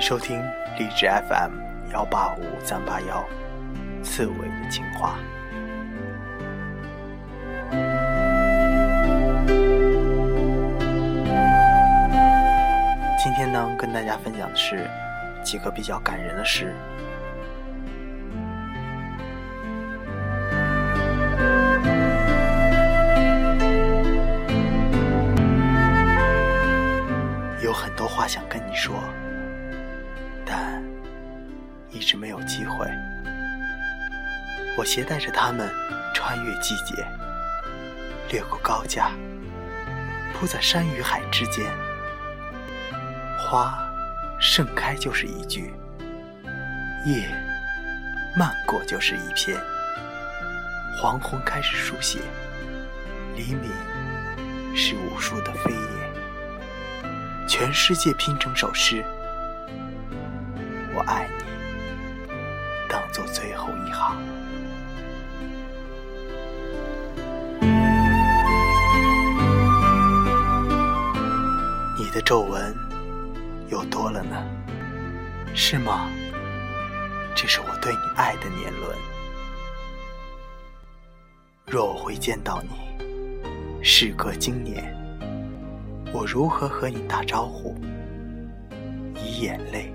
收听荔枝 FM 幺八五三八幺，刺猬的情话。今天呢，跟大家分享的是几个比较感人的诗。有很多话想跟你说，但一直没有机会。我携带着它们，穿越季节，掠过高架，铺在山与海之间。花盛开就是一句，叶漫过就是一篇。黄昏开始书写，黎明是无数的飞叶，全世界拼成首诗。我爱你，当做最后一行。你的皱纹又多了呢，是吗？这是我对你爱的年轮。若我会见到你，事隔经年，我如何和你打招呼？以眼泪，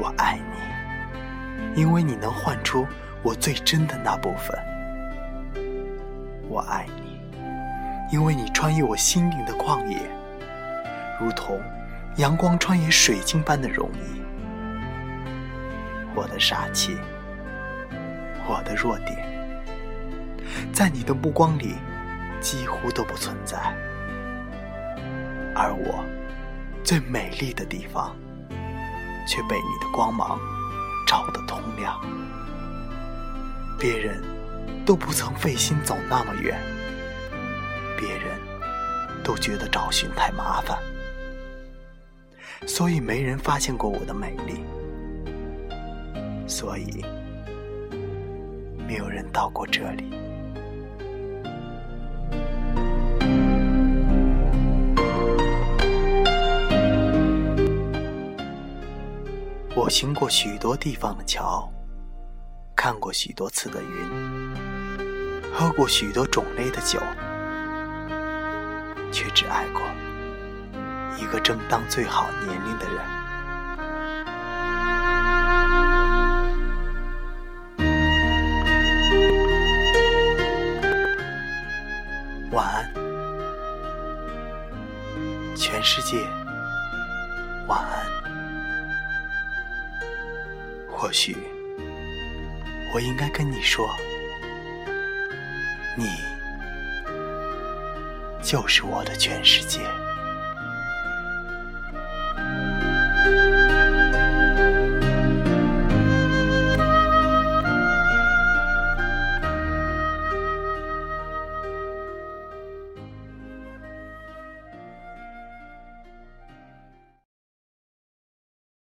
我爱你，因为你能唤出我最真的那部分。我爱你，因为你穿越我心灵的旷野，如同阳光穿越水晶般的容易。我的傻气。我的弱点，在你的目光里几乎都不存在，而我最美丽的地方，却被你的光芒照得通亮。别人都不曾费心走那么远，别人都觉得找寻太麻烦，所以没人发现过我的美丽，所以。没有人到过这里。我行过许多地方的桥，看过许多次的云，喝过许多种类的酒，却只爱过一个正当最好年龄的人。晚安，全世界，或许，我应该跟你说，你就是我的全世界。